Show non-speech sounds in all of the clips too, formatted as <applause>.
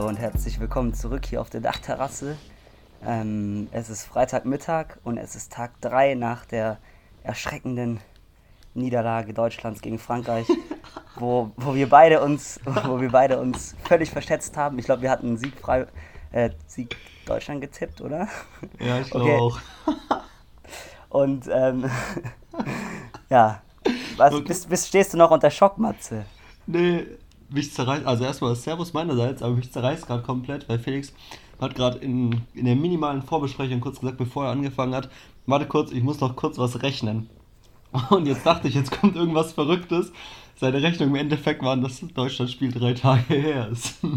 Hallo und herzlich willkommen zurück hier auf der Dachterrasse. Ähm, es ist Freitagmittag und es ist Tag 3 nach der erschreckenden Niederlage Deutschlands gegen Frankreich, <laughs> wo, wo, wir beide uns, wo wir beide uns völlig verschätzt haben. Ich glaube, wir hatten Sieg, frei, äh, Sieg Deutschland getippt, oder? Ja, ich glaube okay. auch. Und ähm, <laughs> ja, was, bist, bist, stehst du noch unter Schock, Matze? Nee, mich zerreißt, also erstmal Servus meinerseits, aber mich zerreißt gerade komplett, weil Felix hat gerade in, in der minimalen Vorbesprechung kurz gesagt, bevor er angefangen hat, warte kurz, ich muss noch kurz was rechnen. <laughs> Und jetzt dachte ich, jetzt kommt irgendwas Verrücktes. Seine Rechnung im Endeffekt war, dass das Deutschlandspiel drei Tage her ist. <laughs>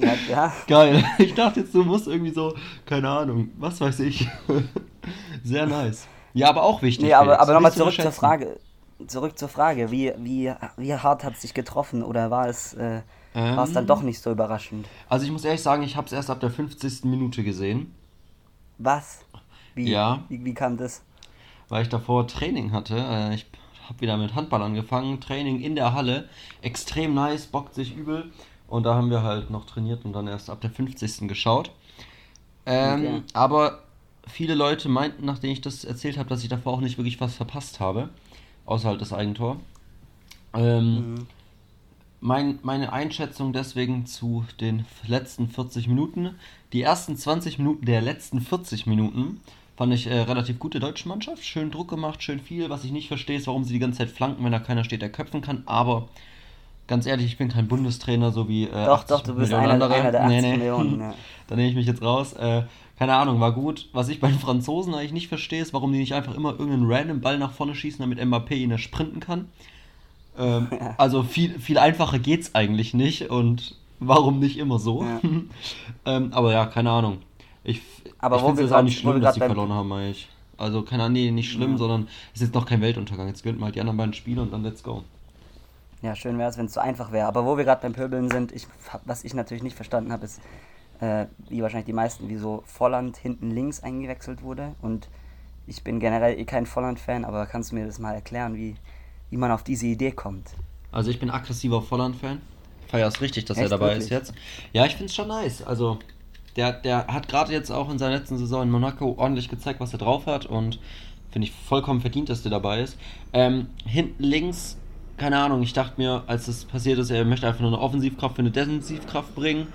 Ja, ja. Geil. Ich dachte jetzt, du musst irgendwie so, keine Ahnung, was weiß ich. <laughs> Sehr nice. Ja, aber auch wichtig. Nee, aber, aber nochmal zurück zur Frage. Zurück zur Frage. Wie, wie, wie hart hat es dich getroffen oder war es, äh, ähm, war es dann doch nicht so überraschend? Also ich muss ehrlich sagen, ich habe es erst ab der 50. Minute gesehen. Was? Wie, ja. Wie, wie kam das? Weil ich davor Training hatte. Äh, ich habe wieder mit Handball angefangen. Training in der Halle. Extrem nice, bockt sich übel. Und da haben wir halt noch trainiert und dann erst ab der 50. geschaut. Ähm, okay. Aber viele Leute meinten, nachdem ich das erzählt habe, dass ich davor auch nicht wirklich was verpasst habe. Außer halt das Eigentor. Ähm, mhm. mein, meine Einschätzung deswegen zu den letzten 40 Minuten. Die ersten 20 Minuten der letzten 40 Minuten fand ich äh, relativ gute deutsche Mannschaft. Schön Druck gemacht, schön viel. Was ich nicht verstehe, ist, warum sie die ganze Zeit flanken, wenn da keiner steht, der köpfen kann. Aber ganz ehrlich, ich bin kein Bundestrainer, so wie. Äh, doch, doch, du bist einer, einer, der 80 nee, nee. Millionen. Ja. <laughs> da nehme ich mich jetzt raus. Äh, keine Ahnung, war gut. Was ich bei den Franzosen eigentlich nicht verstehe, ist, warum die nicht einfach immer irgendeinen random Ball nach vorne schießen, damit Mbappé ihn sprinten kann. Ähm, <laughs> ja. Also viel, viel einfacher geht's eigentlich nicht und warum nicht immer so? Ja. <laughs> ähm, aber ja, keine Ahnung. Ich, aber ich finde es auch nicht schlimm, dass sie verloren haben, eigentlich. Also, keine Ahnung, nee, nicht schlimm, ja. sondern es ist jetzt noch kein Weltuntergang. Jetzt gönnten wir halt die anderen beiden Spiele und dann let's go. Ja, schön wäre es, wenn es so einfach wäre. Aber wo wir gerade beim Pöbeln sind, ich, was ich natürlich nicht verstanden habe, ist, äh, wie wahrscheinlich die meisten, wieso Volland hinten links eingewechselt wurde. Und ich bin generell eh kein Volland-Fan, aber kannst du mir das mal erklären, wie, wie man auf diese Idee kommt? Also ich bin aggressiver Volland-Fan. Feier es richtig, dass Echt, er dabei wirklich? ist jetzt. Ja, ich finde es schon nice. Also der, der hat gerade jetzt auch in seiner letzten Saison in Monaco ordentlich gezeigt, was er drauf hat und finde ich vollkommen verdient, dass der dabei ist. Ähm, hinten links, keine Ahnung, ich dachte mir, als das passiert ist, er möchte einfach nur eine Offensivkraft für eine Defensivkraft bringen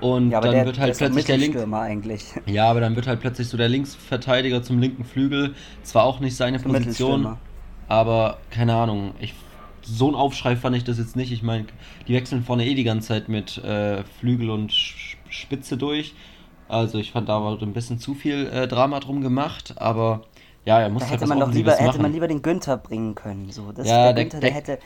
und ja, dann der, wird halt plötzlich der Link. eigentlich. Ja, aber dann wird halt plötzlich so der Linksverteidiger zum linken Flügel. Zwar auch nicht seine Position, aber keine Ahnung. Ich, so ein Aufschrei fand ich das jetzt nicht. Ich meine, die wechseln vorne eh die ganze Zeit mit äh, Flügel und Spitze durch. Also ich fand da war ein bisschen zu viel äh, Drama drum gemacht, aber ja, er muss da halt hätte man doch lieber, machen. hätte man lieber den Günther bringen können. So, das ja, der, Günther, der, <laughs> der, hätte,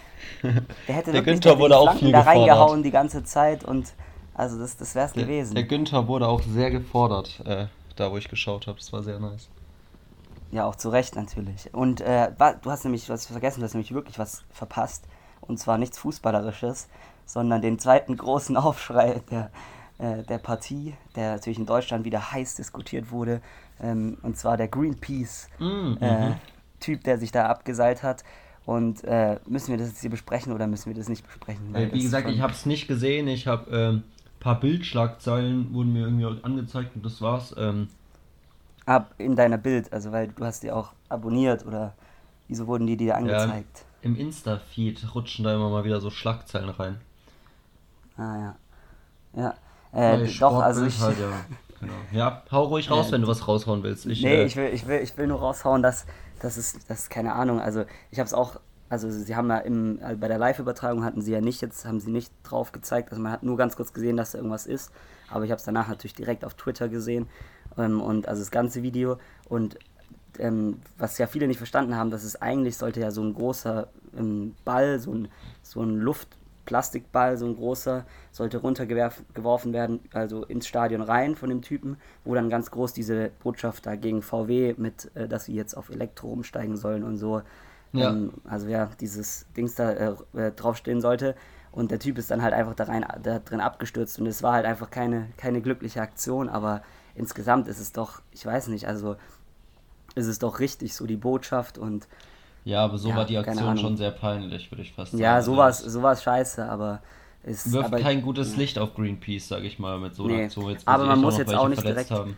der hätte der Günther wurde auch viel da reingehauen die ganze Zeit und also das, das wäre es gewesen. Der Günther wurde auch sehr gefordert, äh, da wo ich geschaut habe. Das war sehr nice. Ja, auch zu Recht natürlich. Und äh, du hast nämlich was vergessen, du hast nämlich wirklich was verpasst. Und zwar nichts Fußballerisches, sondern den zweiten großen <laughs> Aufschrei der, äh, der Partie, der natürlich in Deutschland wieder heiß diskutiert wurde. Ähm, und zwar der Greenpeace-Typ, mm, äh, der sich da abgeseilt hat. Und äh, müssen wir das jetzt hier besprechen oder müssen wir das nicht besprechen? Äh, wie gesagt, ich habe es nicht gesehen. Ich habe ähm, paar Bildschlagzeilen wurden mir irgendwie angezeigt und das war's. Ähm. Ab in deiner Bild, also weil du hast die auch abonniert oder wieso wurden die dir angezeigt? Ja, Im Insta-Feed rutschen da immer mal wieder so Schlagzeilen rein. Ah ja. Ja. Äh, doch, also ich. Halt, ja. <laughs> Genau. ja, hau ruhig raus, äh, wenn du was raushauen willst. Ich, nee, äh, ich, will, ich, will, ich will nur raushauen, dass das ist, das ist keine Ahnung. Also ich habe es auch also sie haben ja im, also bei der Live-Übertragung hatten sie ja nicht jetzt, haben sie nicht drauf gezeigt, also man hat nur ganz kurz gesehen, dass da irgendwas ist, aber ich habe es danach natürlich direkt auf Twitter gesehen. Ähm, und also das ganze Video. Und ähm, was ja viele nicht verstanden haben, dass es eigentlich sollte ja so ein großer ähm, Ball, so ein, so ein Luftplastikball, so ein großer, sollte runtergeworfen werden, also ins Stadion rein von dem Typen, wo dann ganz groß diese Botschaft da gegen VW mit, äh, dass sie jetzt auf Elektro umsteigen sollen und so ja. Ähm, also ja, dieses Dings da äh, äh, draufstehen sollte. Und der Typ ist dann halt einfach da, rein, da drin abgestürzt und es war halt einfach keine, keine glückliche Aktion, aber insgesamt ist es doch, ich weiß nicht, also ist es doch richtig, so die Botschaft und. Ja, aber so ja, war die Aktion schon sehr peinlich, würde ich fast sagen. Ja, so war es so scheiße, aber Ist, Wirft aber, kein gutes Licht auf Greenpeace, sag ich mal, mit so einer Nee, Aktion. Jetzt, aber man muss jetzt auch nicht verletzt direkt- Haben.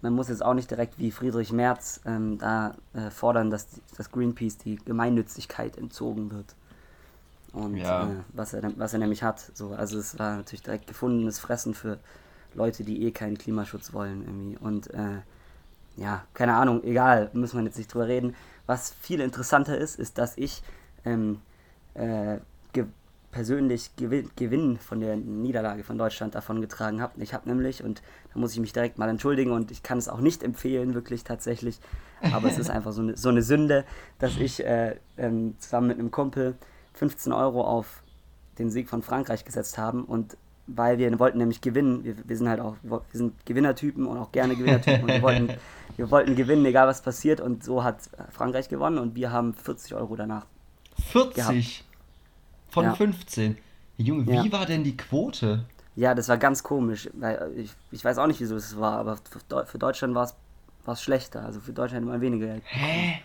Man muss jetzt auch nicht direkt wie Friedrich Merz ähm, da äh, fordern, dass, die, dass Greenpeace die Gemeinnützigkeit entzogen wird. Und Ja. äh, was, er, was er nämlich hat. So. Also es war natürlich direkt gefundenes Fressen für Leute, die eh keinen Klimaschutz wollen irgendwie. Und äh, ja, keine Ahnung, egal, müssen wir jetzt nicht drüber reden. Was viel interessanter ist, ist, dass ich ähm, äh, ge persönlich Gewinn, Gewinn von der Niederlage von Deutschland davon getragen habe. Ich habe nämlich, und muss ich mich direkt mal entschuldigen, und ich kann es auch nicht empfehlen, wirklich tatsächlich, aber es ist <laughs> einfach so eine, so eine Sünde, dass ich äh, ähm, zusammen mit einem Kumpel 15 Euro auf den Sieg von Frankreich gesetzt haben und weil wir wollten nämlich gewinnen, wir, wir sind halt auch, wir sind Gewinnertypen und auch gerne Gewinnertypen und wir wollten, <laughs> wir wollten gewinnen, egal was passiert und so hat Frankreich gewonnen und wir haben 40 Euro danach 40 von Ja. 15. Junge, wie Ja. war denn die Quote? Ja, das war ganz komisch, weil ich, ich weiß auch nicht, wieso es war, aber für, für Deutschland war es schlechter, also für Deutschland immer weniger Geld. Hä?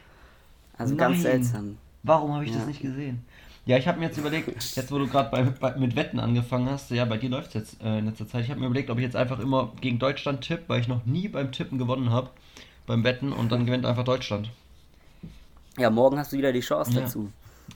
Also ganz Nein. seltsam. Warum habe ich Ja. das nicht gesehen? Ja, ich habe mir jetzt überlegt, jetzt wo du gerade mit Wetten angefangen hast, ja, bei dir läuft es jetzt äh, in letzter Zeit. Ich habe mir überlegt, ob ich jetzt einfach immer gegen Deutschland tippe, weil ich noch nie beim Tippen gewonnen habe, beim Wetten, und dann gewinnt einfach Deutschland. Ja, morgen hast du wieder die Chance Ja. dazu.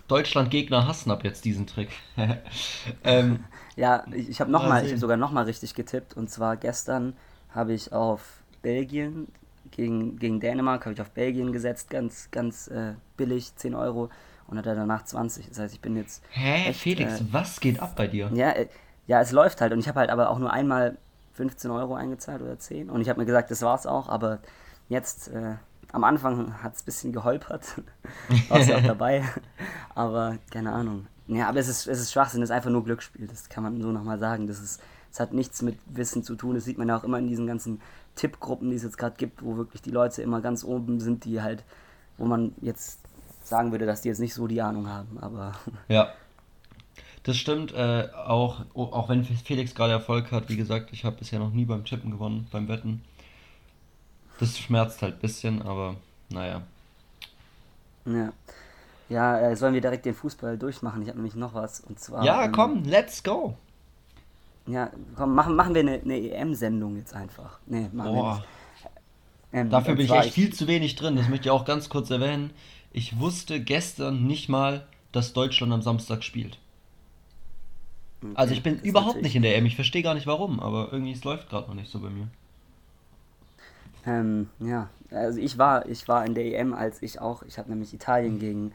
Deutschland-Gegner hassen ab jetzt diesen Trick. <laughs> ähm, Ja, ich, ich habe noch Mal mal, ich habe sogar nochmal richtig getippt und zwar gestern habe ich auf Belgien gegen, gegen Dänemark habe ich auf Belgien gesetzt, ganz ganz äh, billig, 10 Euro und hatte danach 20. Das heißt, ich bin jetzt hä, Echt, Felix, äh, was geht ab bei dir? Ja, äh, ja, es läuft halt und ich habe halt aber auch nur einmal 15 Euro eingezahlt oder 10 und ich habe mir gesagt, das war's auch, aber jetzt äh, am Anfang hat es ein bisschen geholpert, <laughs> warst ja auch dabei, <laughs> aber keine Ahnung. Ja, aber es ist, es ist Schwachsinn, es ist einfach nur Glücksspiel, das kann man so nochmal sagen. Das ist, es hat nichts mit Wissen zu tun, das sieht man ja auch immer in diesen ganzen Tippgruppen, die es jetzt gerade gibt, wo wirklich die Leute immer ganz oben sind, die halt, wo man jetzt sagen würde, dass die jetzt nicht so die Ahnung haben, aber <laughs> Ja. Das stimmt, äh, auch, auch wenn Felix gerade Erfolg hat, wie gesagt, ich habe bisher noch nie beim Tippen gewonnen, beim Wetten. Das schmerzt halt ein bisschen, aber naja. Ja. Ja, äh, sollen wir direkt den Fußball durchmachen? Ich habe nämlich noch was. Und zwar. Ja, ähm, komm, let's go. Ja, komm, machen, machen wir eine, eine EM-Sendung jetzt einfach. Nee, machen wir Boah, nicht. Ähm, dafür bin ich echt viel zu wenig drin, das möchte ich auch ganz kurz erwähnen. Ich wusste gestern nicht mal, dass Deutschland am Samstag spielt. Okay, Also ich bin überhaupt nicht in der EM, ich verstehe gar nicht warum, aber irgendwie es läuft gerade noch nicht so bei mir. Ähm, ja, also ich war, ich war in der EM, als ich auch, ich habe nämlich Italien gegen,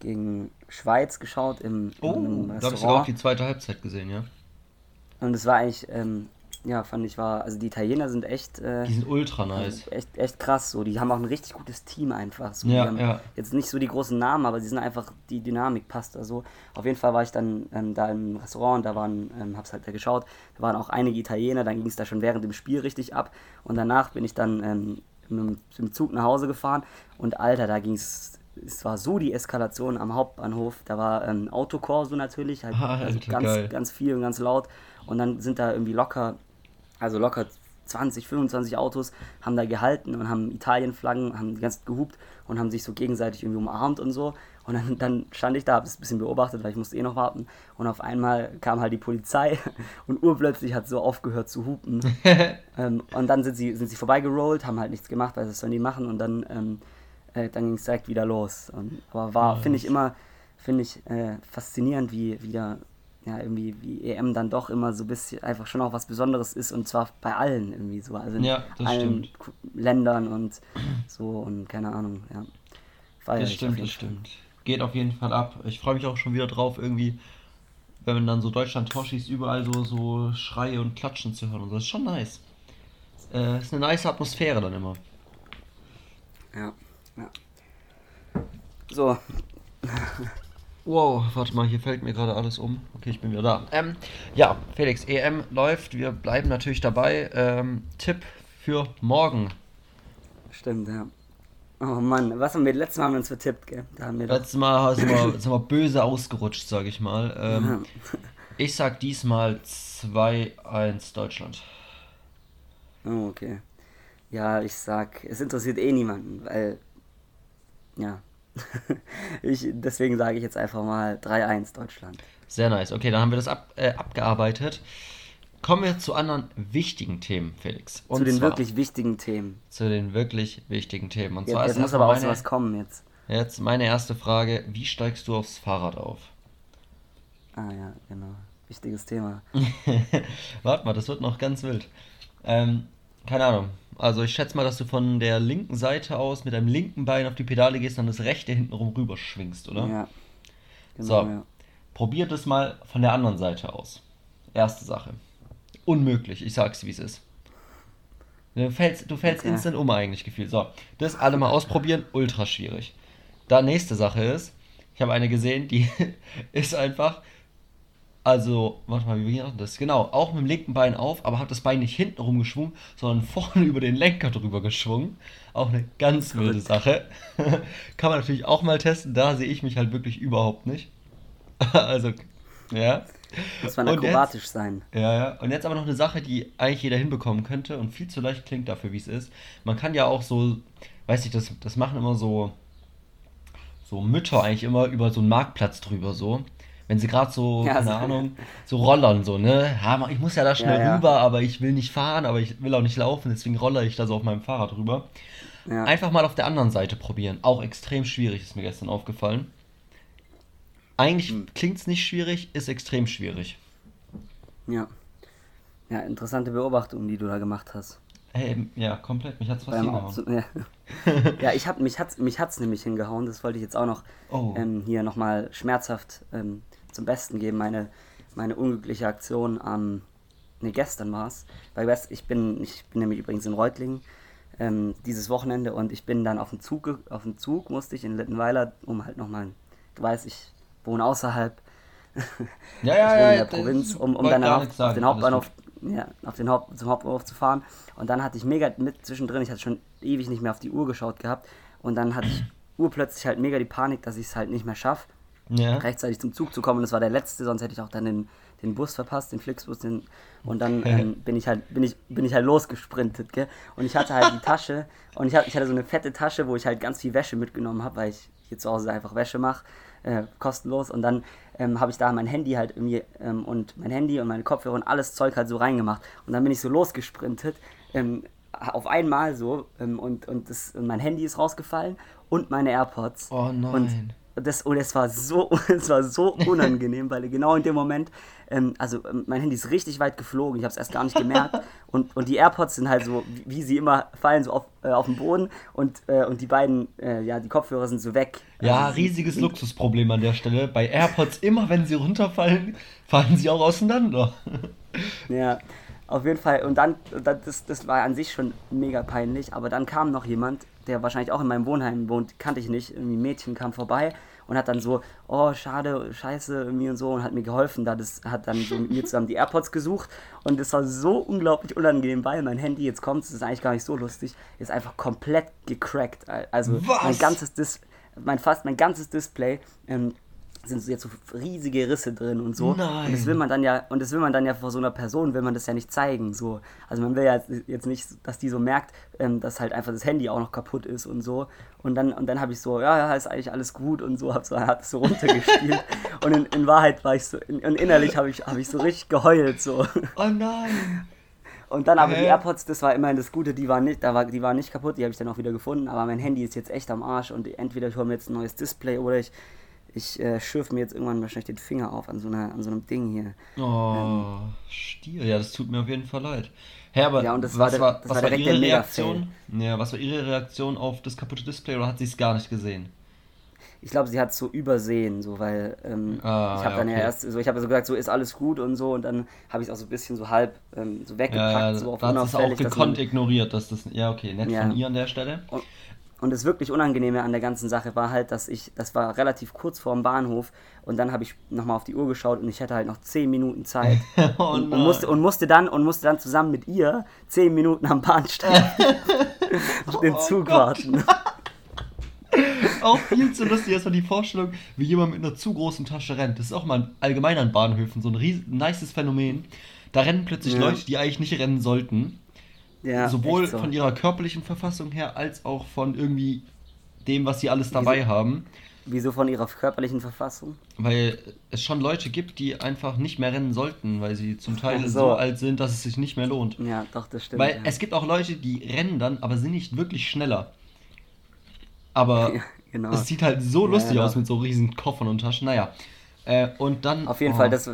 gegen Schweiz geschaut im, Oh, im da habe ich sogar auch Restaurant. die zweite Halbzeit gesehen, ja. Und es war eigentlich, ähm, ja, fand ich war, also die Italiener sind echt, äh, Die sind ultra nice. echt, echt krass so. Die haben auch ein richtig gutes Team einfach. So. Ja, die haben ja. Jetzt nicht so die großen Namen, aber sie sind einfach, die Dynamik passt da so. Auf jeden Fall war ich dann ähm, da im Restaurant, da waren, ähm, hab's halt da geschaut, da waren auch einige Italiener, dann ging es da schon während dem Spiel richtig ab. Und danach bin ich dann ähm, mit dem Zug nach Hause gefahren und Alter, da ging es, es war so die Eskalation am Hauptbahnhof. Da war ähm, Autokorso natürlich, halt, also Alter, ganz, geil. ganz viel und ganz laut. Und dann sind da irgendwie locker also locker 20, 25 Autos haben da gehalten und haben Italienflaggen, haben die ganze Zeit gehupt und haben sich so gegenseitig irgendwie umarmt und so. Und dann, <laughs> dann stand ich da, habe es ein bisschen beobachtet, weil ich musste eh noch warten. Und auf einmal kam halt die Polizei <laughs> und urplötzlich hat so aufgehört zu hupen. <laughs> ähm, und dann sind sie, sind sie vorbeigerollt, haben halt nichts gemacht, weil das sollen die machen. Und dann, ähm, äh, dann ging es direkt wieder los. Und, aber war, finde ich immer, finde ich äh, faszinierend, wie wieder ja, irgendwie wie EM dann doch immer so ein bisschen einfach schon auch was Besonderes ist und zwar bei allen irgendwie so. Also in Ja, allen stimmt. Ländern und so und keine Ahnung, ja. Feier Das stimmt, das stimmt. Geht auf jeden Fall ab. Ich freue mich auch schon wieder drauf, irgendwie, wenn man dann so Deutschland Tor schießt, überall so, so Schreie und Klatschen zu hören und so. Das ist schon nice. Äh, ist eine nice Atmosphäre dann immer. Ja, ja. So, <laughs> Wow, warte mal, hier fällt mir gerade alles um. Okay, ich bin wieder da. Ähm, ja, Felix, EM läuft. Wir bleiben natürlich dabei. Ähm, Tipp für morgen. stimmt, ja. Oh Mann, was haben wir letztes Mal haben wir uns vertippt, gell? Da haben wir. Letztes Mal sind wir, sind wir böse ausgerutscht, sage ich mal. Ähm, ich sag diesmal 2-1 Deutschland. Oh, okay. Ja, ich sag, es interessiert eh niemanden, weil, ja, <laughs> ich, deswegen sage ich jetzt einfach mal 3-1 Deutschland. Sehr nice. Okay, dann haben wir das ab, äh, abgearbeitet. Kommen wir zu anderen wichtigen Themen, Felix. Und zu den zwar, wirklich wichtigen Themen. Zu den wirklich wichtigen Themen. Und ja, zwar jetzt muss aber auch meine, was kommen jetzt. Jetzt meine erste Frage: Wie steigst du aufs Fahrrad auf? Ah ja, genau. Wichtiges Thema. <laughs> Warte mal, das wird noch ganz wild. Ähm, keine Ahnung. Also ich schätze mal, dass du von der linken Seite aus mit deinem linken Bein auf die Pedale gehst und das rechte hintenrum rüber schwingst, oder? Ja. Genau, so. Ja. Probiert es mal von der anderen Seite aus. Erste Sache. Unmöglich, ich sag's wie es ist. Du fällst, du fällst okay. instant um eigentlich gefühlt. So, das alle mal ausprobieren, ultra schwierig. Da nächste Sache ist, ich habe eine gesehen, die <laughs> ist einfach, also, warte mal, wie wir das? Genau, auch mit dem linken Bein auf, aber hat das Bein nicht hinten rumgeschwungen, sondern <laughs> vorne über den Lenker drüber geschwungen. Auch eine ganz wilde Sache. <laughs> Kann man natürlich auch mal testen, da sehe ich mich halt wirklich überhaupt nicht. <laughs> also, ja. Muss man akrobatisch jetzt, sein. Ja, ja. Und jetzt aber noch eine Sache, die eigentlich jeder hinbekommen könnte und viel zu leicht klingt dafür, wie es ist. Man kann ja auch so, weiß ich, das, das machen immer so, so Mütter eigentlich immer über so einen Marktplatz drüber so. Wenn sie gerade so, ja, keine so, Ahnung, so rollern, so, ne? Ja, ich muss ja da schnell ja, rüber, aber ich will nicht fahren, aber ich will auch nicht laufen, deswegen roller ich da so auf meinem Fahrrad rüber. Einfach mal auf der anderen Seite probieren. Auch extrem schwierig, ist mir gestern aufgefallen. Eigentlich hm. klingt es nicht schwierig, ist extrem schwierig. Ja. Ja, interessante Beobachtung, die du da gemacht hast. Hey, ja, komplett. Mich hat's fast hingehauen. Ja. <laughs> ja, ich hab, mich hat's, mich hat's nämlich hingehauen. Das wollte ich jetzt auch noch oh. ähm, hier nochmal schmerzhaft ähm, zum Besten geben. Meine, meine unglückliche Aktion am, ne, gestern war's. Weil ich bin, ich bin nämlich übrigens in Reutlingen ähm, dieses Wochenende und ich bin dann auf dem Zug, auf dem Zug musste ich in Littenweiler, um halt nochmal, du weißt, ich wohne außerhalb. Ja, ja, <laughs> ja. in der Provinz, um, um dann auf, auf, den Hauptbahnhof, ja, auf den Haupt, zum Hauptbahnhof zu fahren. Und dann hatte ich mega mit zwischendrin, ich hatte schon ewig nicht mehr auf die Uhr geschaut gehabt. Und dann hatte ich urplötzlich halt mega die Panik, dass ich es halt nicht mehr schaffe, ja. rechtzeitig zum Zug zu kommen. Und das war der letzte, sonst hätte ich auch dann den, den Bus verpasst, den Flixbus. Den, und dann ähm, bin ich halt, bin ich, bin ich halt losgesprintet, gell? Und ich hatte halt die <laughs> Tasche und ich hatte, ich hatte so eine fette Tasche, wo ich halt ganz viel Wäsche mitgenommen habe, weil ich hier zu Hause einfach Wäsche mache äh, kostenlos. Und dann ähm, habe ich da mein Handy halt irgendwie ähm, und mein Handy und meine Kopfhörer und alles Zeug halt so reingemacht. Und dann bin ich so losgesprintet, ähm, auf einmal so, ähm, und, und, das, und mein Handy ist rausgefallen und meine AirPods. Oh nein. Und das, und es war so, <laughs> es war so unangenehm, weil genau in dem Moment, ähm, also ähm, mein Handy ist richtig weit geflogen, ich habe es erst gar nicht gemerkt. und, und die AirPods sind halt so, wie, wie sie immer fallen, so auf, äh, auf den Boden und, äh, und die beiden, äh, ja, die Kopfhörer sind so weg. Ja, also, riesiges Luxusproblem an der Stelle. Bei AirPods immer, wenn sie runterfallen, <laughs> fallen sie auch auseinander. ja. Auf jeden Fall, und dann, das, das war an sich schon mega peinlich, aber dann kam noch jemand, der wahrscheinlich auch in meinem Wohnheim wohnt, kannte ich nicht. Irgendwie ein Mädchen kam vorbei und hat dann so, oh, schade, scheiße, irgendwie und so und hat mir geholfen. Da das hat dann so mit mir zusammen die AirPods gesucht und es war so unglaublich unangenehm, weil mein Handy, jetzt kommt es, ist eigentlich gar nicht so lustig, ist einfach komplett gecrackt. Also Was? mein ganzes Dis mein fast mein ganzes Display ähm, sind so jetzt so riesige Risse drin und so. Nein. Und das will man dann ja, und das will man dann ja vor so einer Person, will man das ja nicht zeigen. So. Also man will ja jetzt nicht, dass die so merkt, ähm, dass halt einfach das Handy auch noch kaputt ist und so. Und dann, und dann habe ich so, ja, ja, ist eigentlich alles gut und so, hab so, <laughs> es so runtergespielt. und in, in, Wahrheit war ich so, in, und innerlich habe ich, hab ich so richtig geheult. So. Oh nein. Und dann aber die AirPods, das war immerhin das Gute, die waren nicht, da war, die waren nicht kaputt, die habe ich dann auch wieder gefunden, aber mein Handy ist jetzt echt am Arsch und entweder ich hole mir jetzt ein neues Display oder ich ich äh, schürf mir jetzt irgendwann wahrscheinlich den Finger auf an so, einer, an so einem Ding hier. Oh, ähm, Stier, ja, das tut mir auf jeden Fall leid. Herr, aber ja, und das was war, war, was war, war Ihre Reaktion? Ja, was war Ihre Reaktion auf das kaputte Display oder hat sie es gar nicht gesehen? Ich glaube, sie hat es so übersehen, so weil ähm, ah, ich habe ja, dann okay. ja erst so, ich habe so gesagt, so ist alles gut und so und dann habe ich es auch so ein bisschen so halb ähm, so weggepackt, ja, ja, so auf da hat es auch gekonnt man, ignoriert, dass das ja okay, nett von ihr an der Stelle. Und, und das wirklich Unangenehme an der ganzen Sache war halt, dass ich, das war relativ kurz vor dem Bahnhof und dann habe ich nochmal auf die Uhr geschaut und ich hatte halt noch 10 Minuten Zeit <laughs> oh und, und, musste, und, musste dann, und musste dann zusammen mit ihr 10 Minuten am Bahnsteig <laughs> auf den oh Zug oh warten. <laughs> auch viel zu lustig erstmal die Vorstellung, wie jemand mit einer zu großen Tasche rennt. Das ist auch mal allgemein an Bahnhöfen so ein riesen, nices Phänomen. Da rennen plötzlich ja. Leute, die eigentlich nicht rennen sollten. Ja, Sowohl so. von ihrer körperlichen Verfassung her, als auch von irgendwie dem, was sie alles dabei haben. Wieso von ihrer körperlichen Verfassung? Weil es schon Leute gibt, die einfach nicht mehr rennen sollten, weil sie zum Teil so. so. alt sind, dass es sich nicht mehr lohnt. Ja, doch, das stimmt. Weil ja. es gibt auch Leute, die rennen dann, aber sind nicht wirklich schneller. Aber Ja, <laughs> genau. es sieht halt so lustig ja, aus mit so riesen Koffern und Taschen. Naja. Äh, und dann. Auf jeden oh. Fall, das,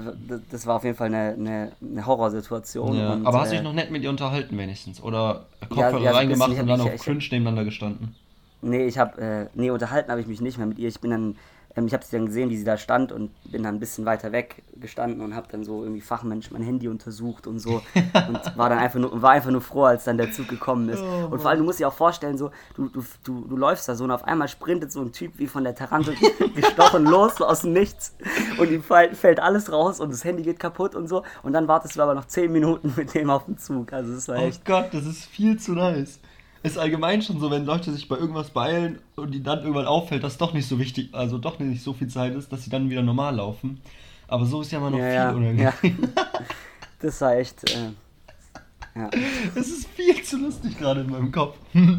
das war auf jeden Fall eine, eine, eine Horrorsituation. Ja, und, aber hast du äh, dich noch nett mit ihr unterhalten wenigstens? Oder ja, Kopfhörer ein bisschen, reingemacht und dann auf cringe nebeneinander gestanden? Nee, ich habe, äh, nee, unterhalten habe ich mich nicht mehr mit ihr. Ich bin dann, ich habe sie dann gesehen, wie sie da stand und bin dann ein bisschen weiter weg gestanden und habe dann so irgendwie fachmännisch mein Handy untersucht und so <laughs> und war dann einfach nur, war einfach nur froh, als dann der Zug gekommen ist. Oh, und vor allem, du musst dir auch vorstellen, so, du, du, du, du läufst da so und auf einmal sprintet so ein Typ wie von der Tarantel <laughs> gestochen los, so aus dem Nichts und ihm fällt, fällt alles raus und das Handy geht kaputt und so und dann wartest du aber noch 10 Minuten mit dem auf dem Zug. Also das war Oh echt, Gott, das ist viel zu nice. Ist allgemein schon so, wenn Leute sich bei irgendwas beeilen und ihnen dann irgendwann auffällt, dass doch nicht so wichtig, also doch nicht so viel Zeit ist, dass sie dann wieder normal laufen. Aber so ist ja immer noch ja, viel ja, unangenehm. ja. <laughs> Das war echt, äh, ja. Es ist viel zu lustig gerade in meinem Kopf. <laughs>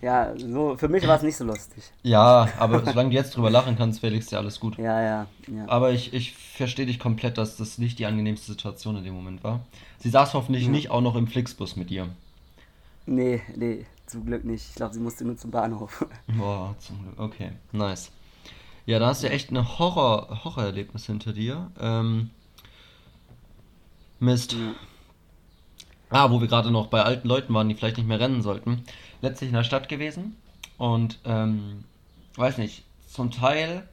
Ja, so, für mich war es nicht so lustig. Ja, aber solange du jetzt drüber lachen kannst, Felix, ja alles gut. Ja, ja, ja. Aber ich, ich verstehe dich komplett, dass das nicht die angenehmste Situation in dem Moment war. Sie saß hoffentlich Ja. nicht auch noch im Flixbus mit ihr. Nee, nee, zum Glück nicht. Ich glaube, sie musste nur zum Bahnhof. <laughs> Boah, zum Glück. Okay, nice. Ja, da hast du echt ein Horror, Horrorerlebnis hinter dir. Ähm, Mist. Ja. Ah, wo wir gerade noch bei alten Leuten waren, die vielleicht nicht mehr rennen sollten. Letztlich in der Stadt gewesen und ähm, weiß nicht, zum Teil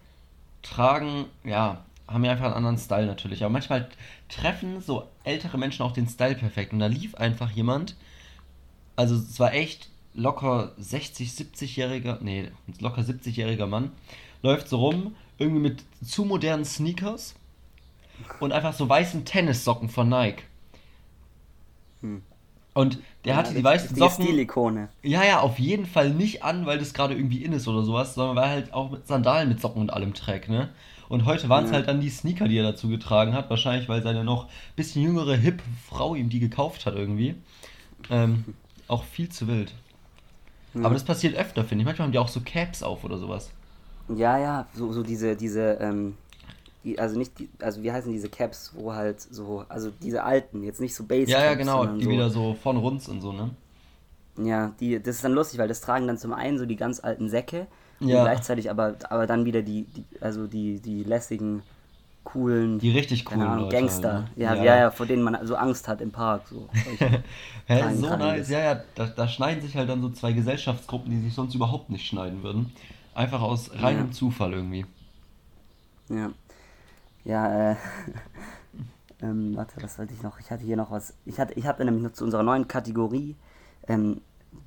tragen, ja, haben ja einfach einen anderen Style natürlich. Aber manchmal treffen so ältere Menschen auch den Style perfekt. Und da lief einfach jemand, also es war echt locker 60, 70-jähriger, nee, locker 70-jähriger Mann, läuft so rum, irgendwie mit zu modernen Sneakers und einfach so weißen Tennissocken von Nike. Hm. Und der Ja, hatte die weißen Socken. Stilikone. Ja, ja, auf jeden Fall nicht an, weil das gerade irgendwie in ist oder sowas, sondern weil er halt auch mit Sandalen mit Socken und allem trägt, ne? Und heute waren es Ja. halt dann die Sneaker, die er dazu getragen hat, wahrscheinlich weil seine noch bisschen jüngere, hip Frau ihm die gekauft hat irgendwie. Ähm, auch viel zu wild. Ja. Aber das passiert öfter, finde ich. Manchmal haben die auch so Caps auf oder sowas. Ja, ja, so, so diese, diese, ähm, die, also nicht, die, also wie heißen diese Caps, wo halt so, also diese alten, jetzt nicht so Base Ja, ja, genau, die so, wieder so von runz und so, ne? Ja, die, das ist dann lustig, weil das tragen dann zum einen so die ganz alten Säcke und Ja. gleichzeitig aber, aber dann wieder die, die also die, die lässigen, coolen, Die richtig coolen Ahnung, Leute Gangster. halt, ne? ja, ja, ja, vor denen man so Angst hat im Park. So. <laughs> Hä, so nice. Ja, ja, da, da schneiden sich halt dann so zwei Gesellschaftsgruppen, die sich sonst überhaupt nicht schneiden würden. Einfach aus reinem Ja. Zufall irgendwie. Ja. Ja, äh. <laughs> ähm, warte, was wollte ich noch? Ich hatte hier noch was. Ich hatte, ich hatte nämlich noch zu unserer neuen Kategorie ähm,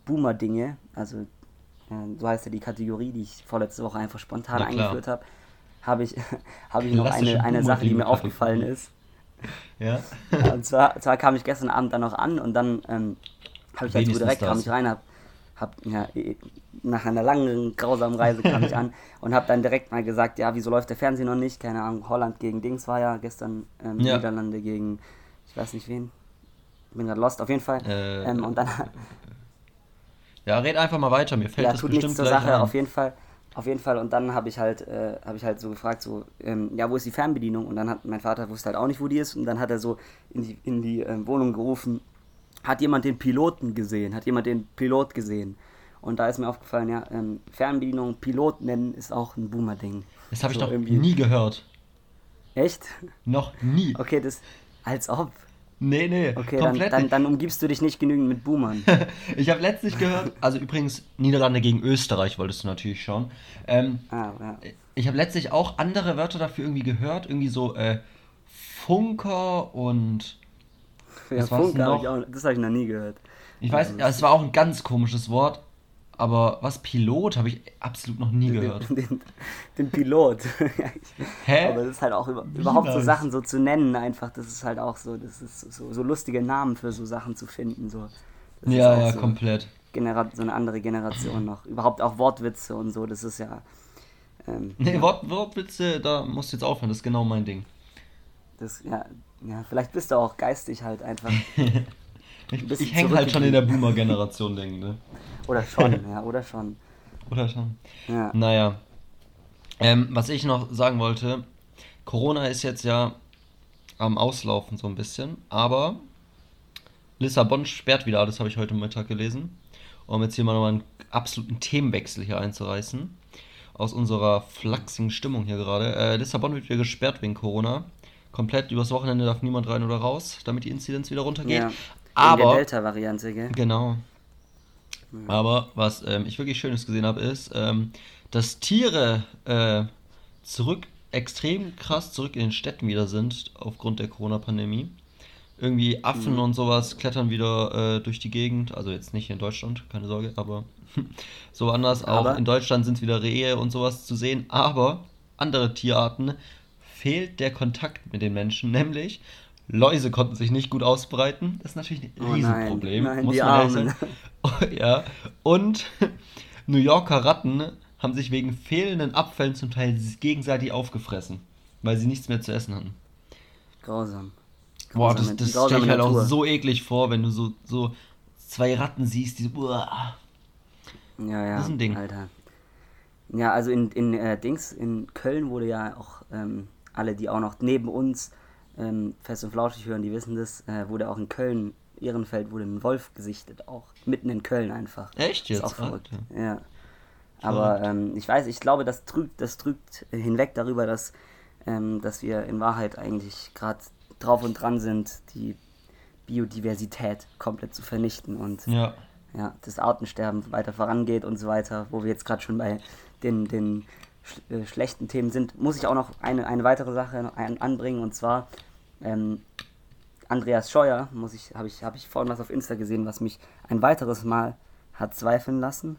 Boomer-Dinge. Also, äh, so heißt ja die Kategorie, die ich vorletzte Woche einfach spontan eingeführt habe. Habe ich, <laughs> habe ich noch eine, eine Sache, die mir aufgefallen ist. Ja. <laughs> Ja, und zwar, zwar kam ich gestern Abend dann noch an und dann ähm, habe ich halt so direkt kam ich rein, hab, hab ja, nach einer langen, grausamen Reise kam ich an <laughs> und habe dann direkt mal gesagt, ja, wieso läuft der Fernseher noch nicht? Keine Ahnung, Holland gegen Dings war ja gestern, ähm, Ja. Niederlande gegen, ich weiß nicht wen, bin gerade lost auf jeden Fall. Äh, ähm, und dann, Ja, red einfach mal weiter, mir fällt ja, das tut bestimmt nichts zur Sache, ein. auf jeden Fall. Auf jeden Fall, und dann habe ich halt, äh, habe ich halt so gefragt, so, ähm, ja, wo ist die Fernbedienung? Und dann hat mein Vater wusste halt auch nicht, wo die ist. Und dann hat er so in die, in die ähm, Wohnung gerufen, hat jemand den Piloten gesehen? Hat jemand den Pilot gesehen? Und da ist mir aufgefallen, ja, ähm, Fernbedienung, Pilot nennen ist auch ein Boomer-Ding. Das habe ich So noch irgendwie- nie gehört. Echt? Noch nie. Okay, das, als ob. Nee, nee, Okay, dann, komplett dann, dann umgibst du dich nicht genügend mit Boomern. <laughs> Ich habe letztlich gehört, also übrigens Niederlande gegen Österreich wolltest du natürlich schauen. Ähm, Ah, ja. ich habe letztlich auch andere Wörter dafür irgendwie gehört, irgendwie so äh, Funker und ja Was war's Funke hab auch, das habe ich noch nie gehört. ich weiß, Also, ja, es war auch ein ganz komisches Wort, aber was Pilot habe ich absolut noch nie gehört. Den, <laughs> den, den Pilot. <laughs> Hä? Aber das ist halt auch über, überhaupt so. Sachen so zu nennen, einfach, das ist halt auch so, das ist so, so lustige Namen für so Sachen zu finden. So. Das Ja, ja, so, komplett. Genera so eine andere Generation noch. Überhaupt auch Wortwitze und so, das ist ja. Ähm, Nee, ja, Wort, Wortwitze, da musst du jetzt aufhören, das ist genau mein Ding. das, ja, ja, vielleicht bist du auch geistig halt einfach. <laughs> Ich, ich hänge halt schon in der. Boomer-Generation, denke ne? Oder schon, ja, oder schon. Oder schon? Ja. Naja. Ähm, was ich noch sagen wollte, Corona ist jetzt ja am Auslaufen so ein bisschen, aber Lissabon sperrt wieder, das habe ich heute Mittag gelesen, um jetzt hier mal nochmal einen absoluten Themenwechsel hier einzureißen. Aus unserer flachsigen Stimmung hier gerade. Äh, Lissabon wird wieder gesperrt wegen Corona. Komplett übers Wochenende darf niemand rein oder raus, damit die Inzidenz wieder runtergeht. Ja. Aber der Delta-Variante, gell? Genau. Aber was ähm, ich wirklich Schönes gesehen habe, ist, ähm, dass Tiere äh, zurück, extrem krass zurück in den Städten wieder sind, aufgrund der Corona-Pandemie. Irgendwie Affen Mhm. und sowas klettern wieder äh, durch die Gegend. Also jetzt nicht in Deutschland, keine Sorge, aber <laughs> so anders. Auch Aber- in Deutschland sind wieder Rehe und sowas zu sehen. Aber andere Tierarten fehlt der Kontakt mit den Menschen, <laughs> nämlich Läuse konnten sich nicht gut ausbreiten. Das ist natürlich ein Oh nein, Riesenproblem, nein, muss die man ehrlich sagen. Oh, ja. Und <laughs> New Yorker Ratten haben sich wegen fehlenden Abfällen zum Teil gegenseitig aufgefressen, weil sie nichts mehr zu essen hatten. Grausam. Boah, Grausame- das, das stelle ich halt auch so eklig vor, wenn du so, so zwei Ratten siehst, die so, uah. Ja, ja, Das ist ein Ding. Alter. Ja, also in, in äh, Dings, in Köln wurde ja auch, ähm, alle, die auch noch neben uns ähm, fest und flauschig hören, die wissen das, äh, wurde auch in Köln, Ehrenfeld, wurde ein Wolf gesichtet, auch mitten in Köln einfach. Echt Ist jetzt? auch verrückt. Alter. Ja. Aber ähm, ich weiß, ich glaube, das trügt, das trügt hinweg darüber, dass, ähm, dass wir in Wahrheit eigentlich gerade drauf und dran sind, die Biodiversität komplett zu vernichten und Ja. ja, das Artensterben weiter vorangeht und so weiter, wo wir jetzt gerade schon bei den, den äh, schlechten Themen sind, muss ich auch noch eine, eine weitere Sache anbringen und zwar ähm, Andreas Scheuer, muss ich, habe ich, habe ich vorhin was auf Insta gesehen, was mich ein weiteres Mal hat zweifeln lassen.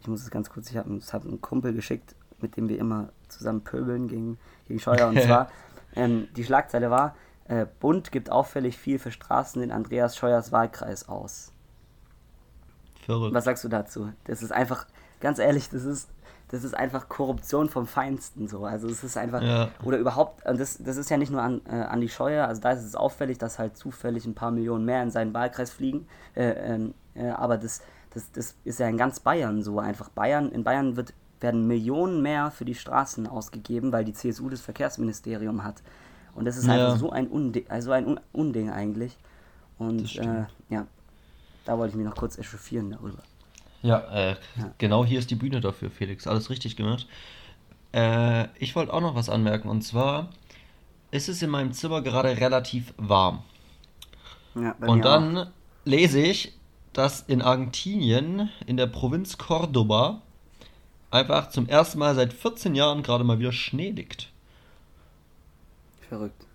Ich muss es ganz kurz, ich habe hat einen Kumpel geschickt, mit dem wir immer zusammen pöbeln gegen, gegen Scheuer und zwar <laughs> ähm, die Schlagzeile war, äh, Bund gibt auffällig viel für Straßen in Andreas Scheuers Wahlkreis aus. Verrückt. Was sagst du dazu? Das ist einfach, ganz ehrlich, das ist, das ist einfach Korruption vom Feinsten so. Also es ist einfach, Ja. oder überhaupt, und das, das ist ja nicht nur an, äh, an die Scheuer, also da ist es auffällig, dass halt zufällig ein paar Millionen mehr in seinen Wahlkreis fliegen. Äh, ähm, äh, aber das, das, das ist ja in ganz Bayern so einfach. Bayern, in Bayern wird, werden Millionen mehr für die Straßen ausgegeben, weil die CSU das Verkehrsministerium hat. Und das ist Ja. einfach so ein Unding, also ein Un Unding eigentlich. Und äh, ja, da wollte ich mich noch kurz echauffieren darüber. Ja, äh, genau hier ist die Bühne dafür, Felix. Alles richtig gemacht. Äh, ich wollte auch noch was anmerken. Und zwar ist es in meinem Zimmer gerade relativ warm. Ja, Und dann lese ich, dass in Argentinien, in der Provinz Cordoba, einfach zum ersten Mal seit 14 Jahren gerade mal wieder Schnee liegt. auch. Verrückt.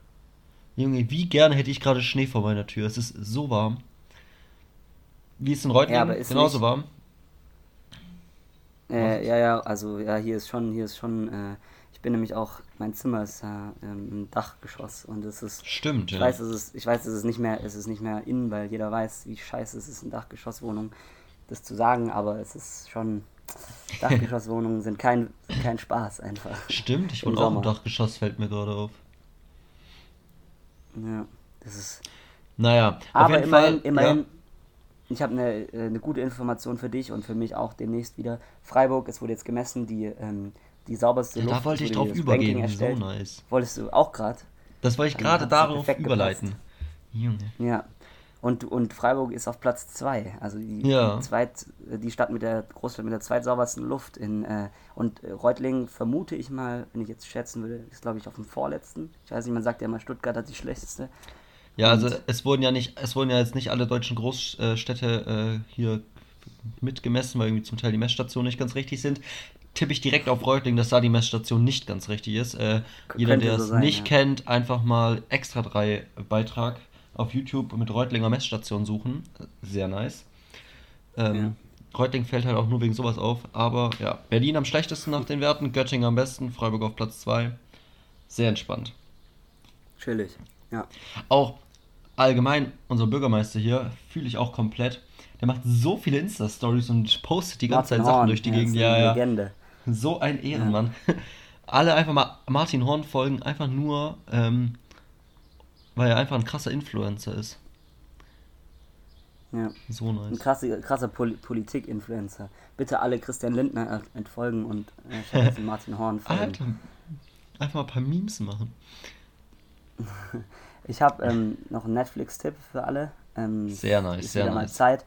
Junge, wie gerne hätte ich gerade Schnee vor meiner Tür. Es ist so warm. Wie ist es in Reutlingen? Ja, aber ist Genauso nicht- warm. Äh, ja, ja, also ja, hier ist schon, hier ist schon, äh, ich bin nämlich auch, mein Zimmer ist ja ähm, ein Dachgeschoss und es ist, Stimmt, ich ja. weiß, es ist, ich weiß, es ist nicht mehr, es ist nicht mehr innen, weil jeder weiß, wie scheiße es ist, in Dachgeschosswohnung das zu sagen, aber es ist schon, Dachgeschosswohnungen <laughs> sind kein, kein Spaß einfach. Stimmt, ich Im wohne auch im. Dachgeschoss, fällt mir gerade auf. Ja, das ist, Naja, auf Aber jeden immerhin, Fall. immerhin Ja, ich habe eine, äh, eine gute Information für dich und für mich auch demnächst wieder. Freiburg, es wurde jetzt gemessen, die, ähm, die sauberste ja, Luft. da wollte ich drauf übergehen. So nice. Wolltest du auch gerade? Das wollte ich gerade darauf überleiten. Junge. Ja. Und, und Freiburg ist auf Platz 2. Also die, Ja. zweit, die Stadt mit der Großstadt mit der zweitsaubersten Luft. In, äh, und äh, Reutlingen vermute ich mal, wenn ich jetzt schätzen würde, ist glaube ich auf dem vorletzten. Ich weiß nicht, man sagt ja immer, Stuttgart hat die schlechteste. Ja, also es wurden ja nicht, es wurden ja jetzt nicht alle deutschen Großstädte äh, hier mitgemessen, weil irgendwie zum Teil die Messstationen nicht ganz richtig sind. Tippe ich direkt auf Reutling, dass da die Messstation nicht ganz richtig ist. Äh, jeder, der so es sein, nicht ja. kennt, einfach mal extra drei Beitrag auf YouTube mit Reutlinger Messstation suchen. Sehr nice. Ähm, Reutling fällt halt auch nur wegen sowas auf. Aber ja, Berlin am schlechtesten nach den Werten, Göttingen am besten, Freiburg auf Platz 2. Sehr entspannt. Chillig. Ja. Auch allgemein, unser Bürgermeister hier, fühle ich auch komplett. Der macht so viele Insta-Stories und postet die ganze Martin Zeit Sachen Horn, durch die ja, Gegend. Ja, ja. Legende. So ein Ehrenmann. <laughs> Alle einfach mal Martin Horn folgen, einfach nur, ähm, weil er einfach ein krasser Influencer ist. Ja. So Ein nice. krasser, krasser Pol Politik-Influencer. Bitte alle Christian Lindner entfolgen und äh, <laughs> Martin Horn folgen. Alter, einfach mal ein paar Memes machen. <laughs> Ich habe ähm, noch einen Netflix-Tipp für alle. Ähm, Sehr nice, ist sehr wieder mal nice. Zeit.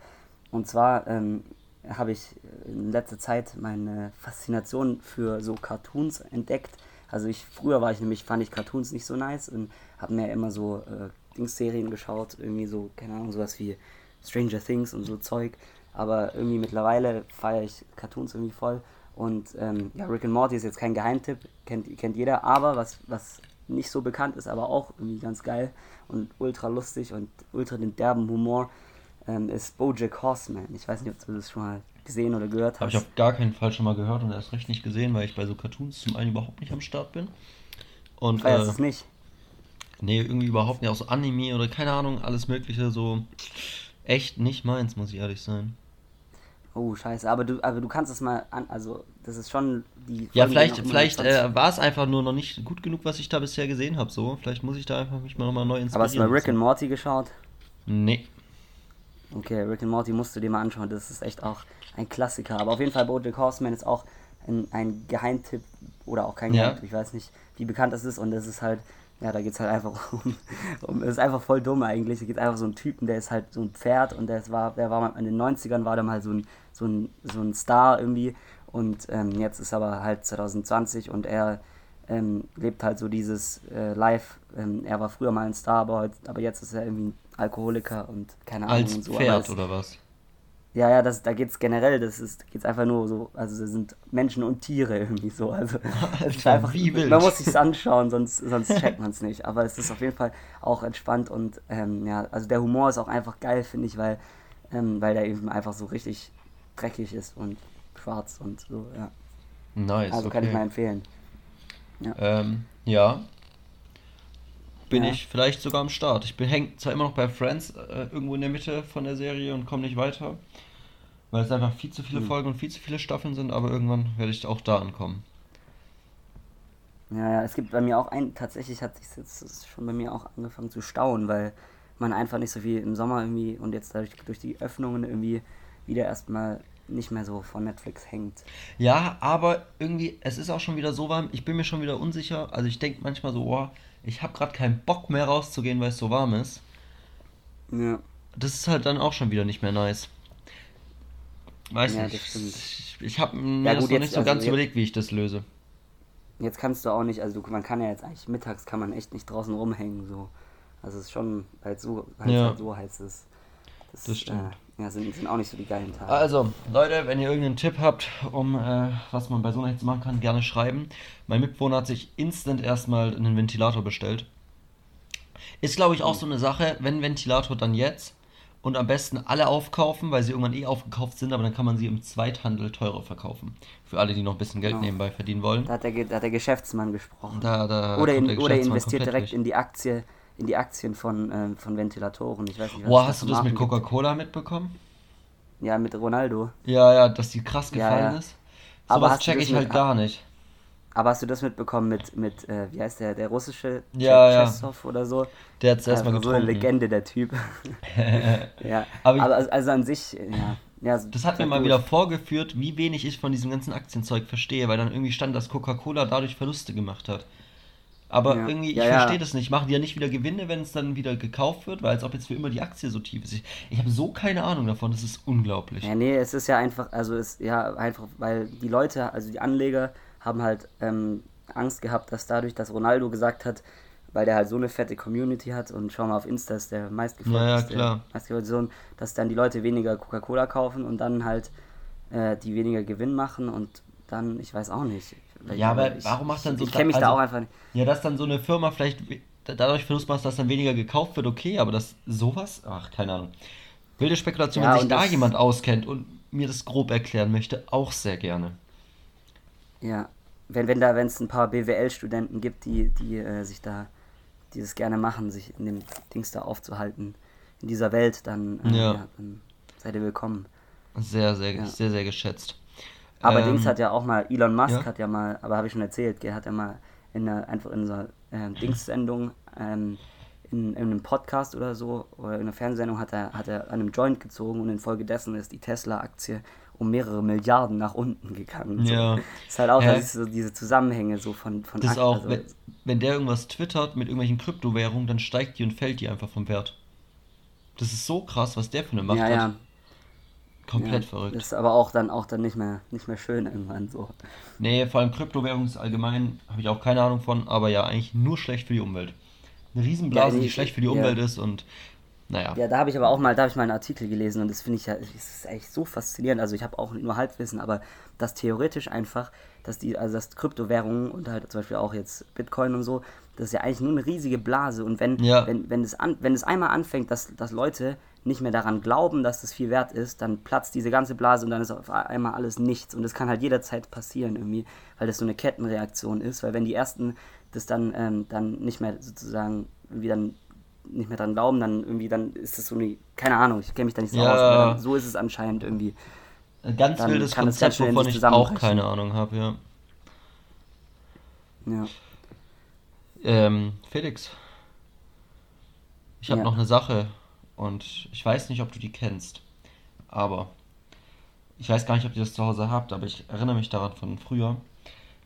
Und zwar ähm, habe ich in letzter Zeit meine Faszination für so Cartoons entdeckt. Also ich früher war ich nämlich fand ich Cartoons nicht so nice und habe mir immer so äh, Dings-Serien geschaut, irgendwie so keine Ahnung sowas wie Stranger Things und so Zeug. Aber irgendwie mittlerweile feiere ich Cartoons irgendwie voll. Und ähm, ja, Rick and Morty ist jetzt kein Geheimtipp, kennt, kennt jeder. Aber was, was nicht so bekannt ist, aber auch irgendwie ganz geil und ultra lustig und ultra den derben Humor, ähm, ist Bojack Horseman. Ich weiß nicht, ob du das schon mal gesehen oder gehört Habe hast. ich auf gar keinen Fall schon mal gehört und erst recht nicht gesehen, weil ich bei so Cartoons zum einen überhaupt nicht am Start bin. Und Feierst äh, es nicht? nee, irgendwie überhaupt nicht. Auch so Anime oder keine Ahnung, alles Mögliche, so echt nicht meins, muss ich ehrlich sein. Oh, scheiße. Aber du, aber du kannst es mal an, also das ist schon die. Ja, vielleicht, vielleicht 20 äh, war es einfach nur noch nicht gut genug, was ich da bisher gesehen habe. So, vielleicht muss ich da einfach mich mal nochmal neu inspirieren. aber hast du mal Rick and Morty geschaut? Nee. Okay, Rick and Morty musst du dir mal anschauen. Das ist echt auch ein Klassiker. Aber auf jeden Fall Bojack Horseman ist auch ein, ein Geheimtipp oder auch kein Ja. Geheimtipp. Ich weiß nicht, wie bekannt das ist. Und das ist halt, ja, da geht es halt einfach <laughs> um, um. Es ist einfach voll dumm eigentlich. Da geht einfach so einen Typen, der ist halt so ein Pferd und der war, der war mal in den 90ern, war der mal so ein, so ein, so ein Star irgendwie. Und ähm, jetzt ist aber halt 2020 und er ähm, lebt halt so dieses äh, Live. Ähm, er war früher mal ein Star, aber, heut, aber jetzt ist er irgendwie ein Alkoholiker und keine Ahnung. Als und so. Pferd es- oder was? ja, ja, das, da geht's generell, das ist, geht's einfach nur so, also das sind Menschen und Tiere irgendwie so, also <laughs> es Alter, wie wild. man muss sich's anschauen, sonst, sonst checkt man's nicht, aber es ist auf jeden Fall auch entspannt und ähm, ja, also der Humor ist auch einfach geil, finde ich, weil, ähm, weil der eben einfach so richtig dreckig ist und schwarz und so, ja, Nice. also kann ich okay. mal empfehlen. Ähm, ja. Bin Ja. ich vielleicht sogar am Start. Ich bin häng zwar immer noch bei Friends äh, irgendwo in der Mitte von der Serie und komme nicht weiter, weil es einfach viel zu viele Hm. Folgen und viel zu viele Staffeln sind, aber irgendwann werde ich auch da ankommen. Ja, ja, es gibt bei mir auch ein, tatsächlich hat sich jetzt schon bei mir auch angefangen zu stauen, weil man einfach nicht so viel im Sommer irgendwie und jetzt dadurch durch die Öffnungen irgendwie wieder erstmal nicht mehr so von Netflix hängt. Ja, aber irgendwie, es ist auch schon wieder so warm, ich bin mir schon wieder unsicher. Also ich denke manchmal so, oh, ich habe gerade keinen Bock mehr rauszugehen, weil es so warm ist. Ja. Das ist halt dann auch schon wieder nicht mehr nice. Weiß Ja, nicht. das stimmt. Ich, ich habe mir Ja, das gut, noch jetzt- nicht so also ganz jetzt- überlegt, wie ich das löse. Jetzt kannst du auch nicht, also du, man kann ja jetzt eigentlich mittags kann man echt nicht draußen rumhängen so. Also es ist schon halt so, halt, Ja. halt so heiß ist. Das stimmt. Äh, ja, sind, sind auch nicht so die geilen Tage. Also, Leute, wenn ihr irgendeinen Tipp habt, um äh, was man bei so einer Hitze machen kann, gerne schreiben. Mein Mitbewohner hat sich instant erstmal einen Ventilator bestellt. Ist, glaube ich, auch so eine Sache, wenn Ventilator, dann jetzt. Und am besten alle aufkaufen, weil sie irgendwann eh aufgekauft sind, aber dann kann man sie im Zweithandel teurer verkaufen. Für alle, die noch ein bisschen Geld Genau. nebenbei verdienen wollen. Da hat der, da hat der Geschäftsmann gesprochen. Da, da oder in, der oder investiert direkt durch. in die Aktie, in die Aktien von, ähm, von Ventilatoren. Ich weiß nicht, Boah, es hast du das mit. Coca-Cola mitbekommen? Ja, mit Ronaldo. Ja, ja, dass die krass Ja, gefallen ja. ist. Aber Sowas hast du check ich halt gar nicht. Aber hast du das mitbekommen mit, mit äh, wie heißt der, der russische Ja, Ch- ja. Chesov oder so? Der hat es erstmal Einfach so eine. Legende, der Typ. <laughs> ja, Aber aber, ich- also an sich, ja. ja Das hat mir sag mal wieder vorgeführt, wie wenig ich von diesem ganzen Aktienzeug verstehe, weil dann irgendwie stand, dass Coca-Cola dadurch Verluste gemacht hat. Aber Ja. irgendwie, ich Ja, verstehe das nicht. Machen die ja nicht wieder Gewinne, wenn es dann wieder gekauft wird, weil als ob jetzt für immer die Aktie so tief ist. Ich, ich habe so keine Ahnung davon, das ist unglaublich. Ja, nee, es ist ja einfach, also es ja einfach, weil die Leute, also die Anleger haben halt ähm, Angst gehabt, dass dadurch, dass Ronaldo gesagt hat, weil der halt so eine fette Community hat und schau mal auf Insta ist der meistgefolgte, Ja, Sohn, dass dann die Leute weniger Coca-Cola kaufen und dann halt äh, die weniger Gewinn machen und dann, ich weiß auch nicht. Ja, aber ich, warum macht dann so Ich kenne mich da also- auch einfach nicht. Ja, dass dann so eine Firma vielleicht dadurch Verlust macht, dass dann weniger gekauft wird, okay, aber dass sowas, ach, keine Ahnung. Wilde Spekulation, Ja, wenn sich da jemand auskennt und mir das grob erklären möchte, auch sehr gerne. Ja, wenn, wenn da, wenn es ein paar BWL-Studenten gibt, die, die äh, sich da, die das gerne machen, sich in dem Dings da aufzuhalten, in dieser Welt, dann, äh, Ja. ja. dann seid ihr willkommen. Sehr, sehr, sehr, sehr geschätzt. Aber Ähm, Dings hat ja auch mal, Elon Musk ja. hat ja mal, aber habe ich schon erzählt, der hat ja mal in einer, einfach in so einer ähm, Dings-Sendung ähm, in, in einem Podcast oder so oder in einer Fernsehsendung hat er, hat er an einem Joint gezogen und infolgedessen ist die Tesla-Aktie um mehrere Milliarden nach unten gegangen. So. Ja. Ist halt auch ist so diese Zusammenhänge so von, von Das ist Ak- auch, also- wenn, wenn der irgendwas twittert mit irgendwelchen Kryptowährungen, dann steigt die und fällt die einfach vom Wert. Das ist so krass, was der für eine Macht ja, hat. ja, Komplett ja, verrückt. Das ist aber auch dann auch dann nicht mehr nicht mehr schön irgendwann so. Nee, vor allem Kryptowährungen ist allgemein, habe ich auch keine Ahnung von, aber ja, eigentlich nur schlecht für die Umwelt. Eine Riesenblase, Ja, die die- schlecht für die ja. Umwelt ist und naja. Ja, da habe ich aber auch mal, da habe ich mal einen Artikel gelesen und das finde ich ja, das ist echt so faszinierend. Also ich habe auch nur Halbwissen, aber dass theoretisch einfach, dass die, also dass Kryptowährungen und halt zum Beispiel auch jetzt Bitcoin und so, das ist ja eigentlich nur eine riesige Blase. Und wenn, Ja. wenn, wenn es an, wenn es einmal anfängt, dass, dass Leute nicht mehr daran glauben, dass das viel wert ist, dann platzt diese ganze Blase und dann ist auf einmal alles nichts. Und das kann halt jederzeit passieren irgendwie, weil das so eine Kettenreaktion ist. Weil wenn die ersten das dann, ähm, dann nicht mehr sozusagen irgendwie dann nicht mehr dran glauben, dann irgendwie, dann ist das so eine, keine Ahnung, ich kenne mich da nicht so Ja. aus, aber dann, so ist es anscheinend irgendwie. Ein ganz dann wildes Konzept, wovon ich auch keine Ahnung habe, ja. Ja. Ähm, Felix, ich habe Ja. noch eine Sache und ich weiß nicht, ob du die kennst, aber ich weiß gar nicht, ob ihr das zu Hause habt, aber ich erinnere mich daran von früher.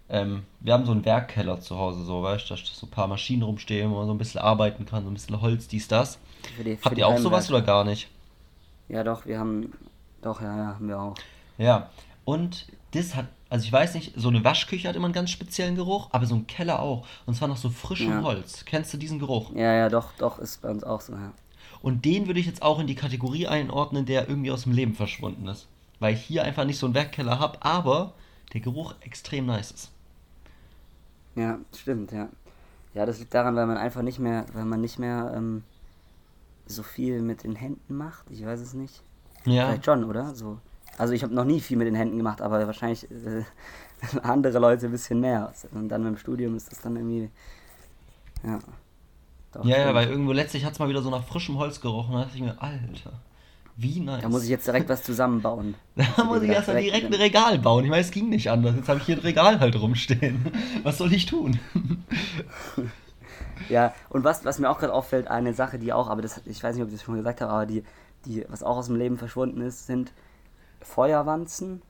Ähm, wir haben so einen Werkkeller zu Hause, so, weißt du, da so ein paar Maschinen rumstehen, wo man so ein bisschen arbeiten kann, so ein bisschen Holz, dies, das. Die, Habt ihr auch sowas Heimwerker. oder gar nicht? Ja, doch, wir haben, doch, ja, ja, haben wir auch. Ja, und das hat, also ich weiß nicht, so eine Waschküche hat immer einen ganz speziellen Geruch, aber so ein Keller auch. Und zwar nach so frischem Ja. Holz. Kennst du diesen Geruch? Ja, ja, doch, doch, ist bei uns auch so, ja. Und den würde ich jetzt auch in die Kategorie einordnen, der irgendwie aus dem Leben verschwunden ist. Weil ich hier einfach nicht so einen Werkkeller habe, aber der Geruch extrem nice ist. Ja, stimmt, ja. Ja, das liegt daran, weil man einfach nicht mehr, weil man nicht mehr ähm, so viel mit den Händen macht. Ich weiß es nicht. Ja, Vielleicht schon, oder? So. Also ich habe noch nie viel mit den Händen gemacht, aber wahrscheinlich äh, <laughs> andere Leute ein bisschen mehr. Und dann beim Studium ist das dann irgendwie. Ja. Doch, ja, ja, weil irgendwo letztlich hat es mal wieder so nach frischem Holz gerochen. Da dachte ich mir, Alter, wie nice. Da muss ich jetzt direkt was zusammenbauen. <laughs> Da muss ich erstmal direkt ein Regal bauen. Ich meine, es ging nicht anders. Jetzt habe ich hier ein Regal halt rumstehen. <laughs> Was soll ich tun? Ja, und was, was mir auch gerade auffällt, eine Sache, die auch, aber das, ich weiß nicht, ob ich das schon gesagt habe, aber die, die, was auch aus dem Leben verschwunden ist, sind Feuerwanzen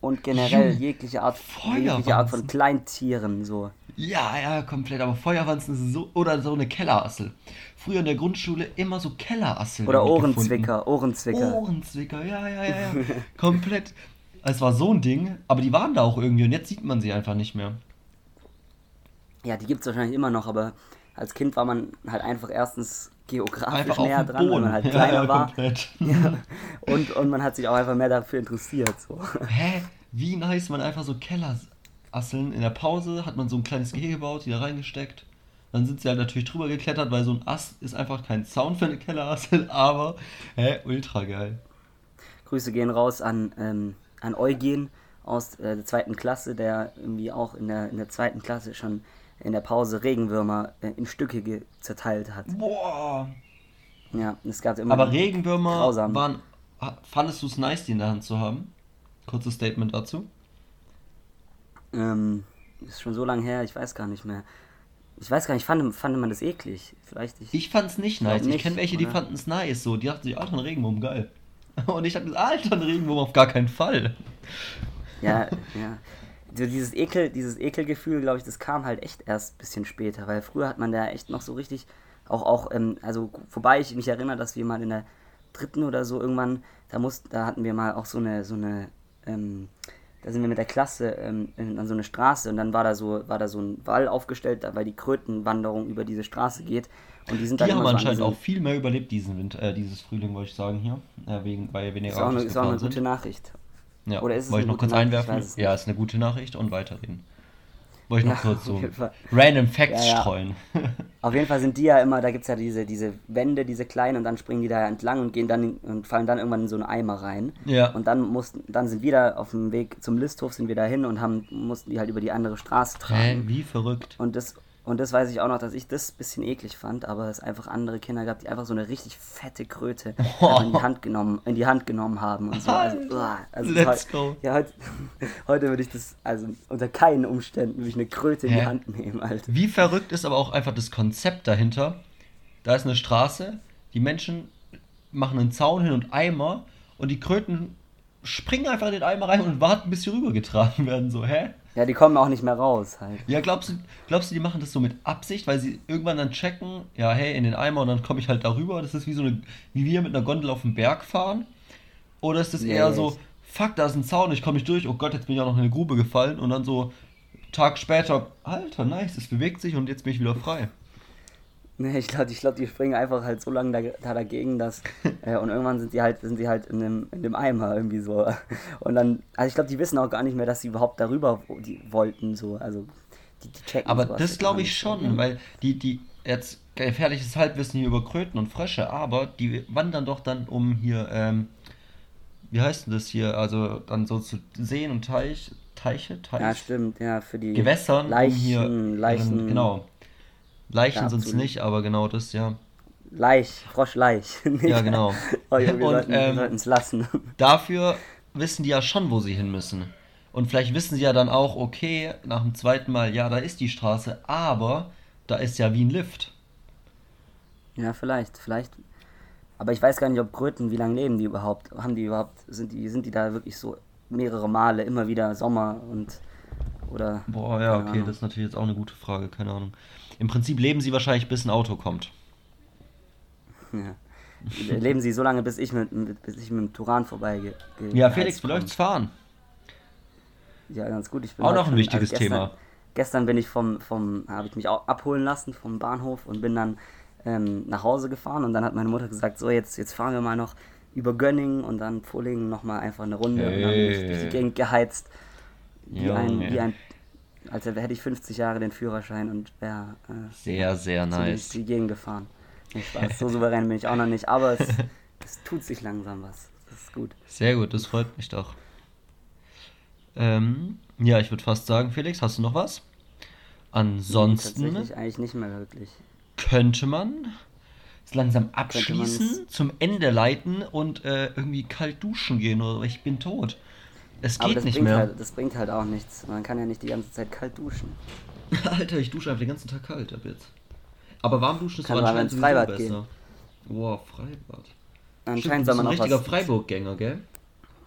und generell jegliche Art, jegliche Art von Kleintieren, so. Ja, ja, komplett. Aber Feuerwanzen ist so. Oder so eine Kellerassel. Früher in der Grundschule immer so Kellerasseln. Oder Ohrenzwicker, Ohrenzwicker. Ohrenzwicker, ja, ja, ja, ja. komplett. Es war so ein Ding, aber die waren da auch irgendwie und jetzt sieht man sie einfach nicht mehr. Ja, die gibt es wahrscheinlich immer noch, aber als Kind war man halt einfach erstens geografisch näher dran, weil Boden. man halt <laughs> Ja, kleiner ja, war. <laughs> Ja. Und, und man hat sich auch einfach mehr dafür interessiert. So. <laughs> Hä? Wie nice man einfach so Kellerasseln. In der Pause hat man so ein kleines Gehege gebaut, die da reingesteckt. Dann sind sie halt natürlich drüber geklettert, weil so ein Ast ist einfach kein Sound für eine Kellerassel, aber hä, ultra geil. Grüße gehen raus an, ähm, an Eugen aus äh, der zweiten Klasse, der irgendwie auch in der, in der zweiten Klasse schon in der Pause Regenwürmer äh, in Stücke zerteilt hat. Boah. Ja, es gab immer. Aber Regenwürmer Grausam. waren. Fandest du es nice, die in der Hand zu haben? Kurzes Statement dazu. Ähm, ist schon so lange her, ich weiß gar nicht mehr. Ich weiß gar nicht, fand, fand man das eklig? Vielleicht ich. Ich fand's nicht nice. glaub Ich nicht, kenne welche, die oder? fanden es nice. So, die dachten sich, Alter, ein Regenwurm, geil. <laughs> Und ich dachte, Alter, ein Regenwurm auf gar keinen Fall. Ja, <laughs> ja. So dieses Ekel, dieses Ekelgefühl, glaube ich, das kam halt echt erst ein bisschen später, weil früher hat man da echt noch so richtig, auch, auch, ähm, also wobei ich mich erinnere, dass wir mal in der dritten oder so irgendwann, da mussten, da hatten wir mal auch so eine, so eine, ähm, da sind wir mit der Klasse ähm, an so eine Straße und dann war da so, war da so ein Wall aufgestellt, weil die Krötenwanderung über diese Straße geht. Und die sind Die dann haben so anscheinend diesen- auch viel mehr überlebt diesen Winter, äh, dieses Frühling, wollte ich sagen hier. Äh, wegen, weil weniger ist auch eine, Autos ist auch eine gute. Nachricht. Ja, Oder ist es wollte ich noch kurz Nachricht? Ich einwerfen? Ja, ist eine gute Nachricht und weiterreden. Wollte ich noch Ja, kurz so random Facts Ja, ja. streuen. <laughs> Auf jeden Fall sind die ja immer, da gibt es ja diese, diese Wände, diese kleinen, und dann springen die da entlang und gehen dann und fallen dann irgendwann in so einen Eimer rein. Ja. Und dann mussten, dann sind wir da auf dem Weg zum Listhof, sind wir da hin und haben, mussten die halt über die andere Straße Hä, tragen. wie verrückt. Und das, und das weiß ich auch noch, dass ich das ein bisschen eklig fand, aber es einfach andere Kinder gab, die einfach so eine richtig fette Kröte <laughs> einfach in die Hand genommen, in die Hand genommen haben und so. Also, uah, also Let's heu- go. Ja, heute, <laughs> heute würde ich das, also unter keinen Umständen würde ich eine Kröte in die Hä? Hand nehmen, Alter. Wie verrückt ist aber auch einfach das Konzept dahinter, da ist eine Straße, die Menschen machen einen Zaun hin und Eimer und die Kröten springen einfach in den Eimer rein und warten, bis sie rübergetragen werden. So, hä? Ja, die kommen auch nicht mehr raus halt. Ja, glaubst du, glaubst du, die machen das so mit Absicht, weil sie irgendwann dann checken, ja, hey, in den Eimer und dann komme ich halt darüber. Das ist wie so eine, wie wir mit einer Gondel auf den Berg fahren. Oder ist das Nee, eher so, fuck, da ist ein Zaun, ich komme nicht durch, oh Gott, jetzt bin ich auch noch in eine Grube gefallen und dann so, Tag später, Alter, nice, es bewegt sich und jetzt bin ich wieder frei. Nee, ich glaube, ich glaub, die springen einfach halt so lange da, da dagegen, dass. <laughs> Äh, und irgendwann sind die halt, sind die halt in dem, in dem Eimer irgendwie so. Und dann. Also ich glaube, die wissen auch gar nicht mehr, dass sie überhaupt darüber die wollten, so. Also die, die checken Aber das glaube ich schon, weil die, die, jetzt gefährliches Halbwissen hier über Kröten und Frösche, aber die wandern doch dann um hier, ähm, wie heißt denn das hier, also dann so zu Seen und Teich, Teiche, Teich, Ja, stimmt, ja, für die Gewässern, Leichen, um hier, Leichen, ihren- genau, Leichen Ja, sind es nicht, aber genau das, ja. Laich, Froschleich. Ja, <laughs> genau. oh, wir Und, sollten ähm, es lassen. <laughs> Dafür wissen die ja schon, wo sie hin müssen. Und vielleicht wissen sie ja dann auch, okay, nach dem zweiten Mal, ja, da ist die Straße, aber da ist ja wie ein Lift. Ja, vielleicht, vielleicht. Aber ich weiß gar nicht, ob Kröten, wie lange leben die überhaupt? Haben die überhaupt, sind die, sind die da wirklich so mehrere Male, immer wieder Sommer und oder. Boah, ja, okay, Ahnung. das ist natürlich jetzt auch eine gute Frage, keine Ahnung. Im Prinzip leben sie wahrscheinlich, bis ein Auto kommt. Ja. Leben sie so lange, bis ich mit, mit bis ich mit dem Turan vorbei ge, ge Ja, Felix, läuft's fahren? Ja, ganz gut. Ich bin Auch noch ein schon- wichtiges gestern, Thema. Gestern bin ich vom, vom habe ich mich auch abholen lassen vom Bahnhof und bin dann ähm, nach Hause gefahren und dann hat meine Mutter gesagt, so jetzt, jetzt fahren wir mal noch über Gönningen und dann Pfullingen nochmal einfach eine Runde und dann durch die Hey. Gegend geheizt. Wie ein, Junge. wie ein, als hätte ich 50 Jahre den Führerschein und wäre äh, Sehr, sehr nice. die Gegend gefahren. Nee, Spaß, so souverän bin ich auch noch nicht, aber es, <laughs> es tut sich langsam was. Das ist gut. Sehr gut, das freut mich doch. Ähm, ja, ich würde fast sagen, Felix, hast du noch was? Ansonsten Tatsächlich eigentlich nicht mehr wirklich. könnte man es langsam abschließen, zum Ende leiten und äh, irgendwie kalt duschen gehen oder ich bin tot. Es Aber geht das nicht mehr. halt, das bringt halt auch nichts. Man kann ja nicht die ganze Zeit kalt duschen. <laughs> Alter, ich dusche einfach den ganzen Tag kalt ab jetzt. Aber warm duschen ist Kann so man anscheinend ins sowieso Freibad besser. Boah, Freibad. Anscheinend Stimmt, soll man noch ein richtiger. Freiburg-Gänger, gell?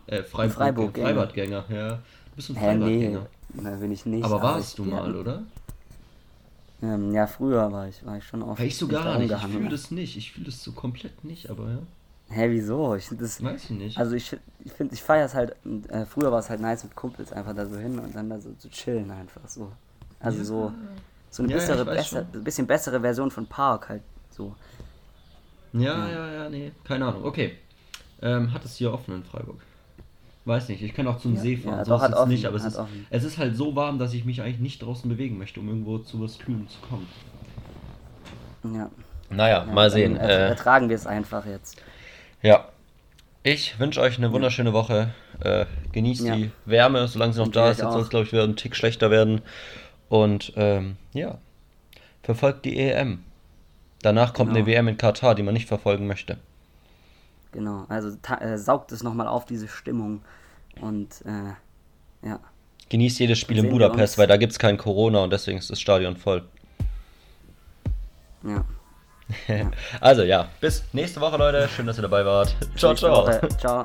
Äh, Freiburg Freiburg-Gänger. Freibadgänger, ja. Du bist ein Hä, nee. Freibadgänger. Na, bin ich nicht. Aber ich warst du mal, oder? Ähm, ja, früher war ich, war ich schon oft. Hey, ich so gar nicht. Ich fühle das nicht. Ich fühle das so komplett nicht, aber ja. Hä, wieso? Ich find das. Weiß ich nicht. Also ich, ich finde, ich feiere es halt. Äh, früher war es halt nice mit Kumpels einfach da so hin und dann da so zu chillen einfach so. Also Ja. so so eine Ja, ja, bessere, weiß besser, ein bisschen bessere Version von Park halt so. ja, ja, ja, nee. Keine Ahnung. Okay. Ähm, hat es hier offen in Freiburg? Weiß nicht. Ich kann auch zum Ja, See fahren. ja, doch, ist hat es offen, nicht, aber es hat ist, offen. es ist halt so warm, dass ich mich eigentlich nicht draußen bewegen möchte, um irgendwo zu was Kühlem zu kommen. Ja. Naja, ja mal sehen. Äh, ertragen wir es einfach jetzt. Ja. Ich wünsche euch eine wunderschöne Woche. Äh, genießt Ja. die Wärme, solange sie noch Wünsche da ist. Jetzt soll es, glaube ich, wieder ein Tick schlechter werden. Und ähm, ja, verfolgt die EM. Danach kommt eine Genau. WM in Katar, die man nicht verfolgen möchte. Genau. Also äh, saugt es nochmal auf, diese Stimmung. Und äh, ja. Genießt jedes Spiel in Budapest, weil da gibt es kein Corona und deswegen ist das Stadion voll. Ja. <laughs> Also ja, bis nächste Woche, Leute. Schön, dass ihr dabei wart. Ciao, Nächste ciao. Woche. Ciao.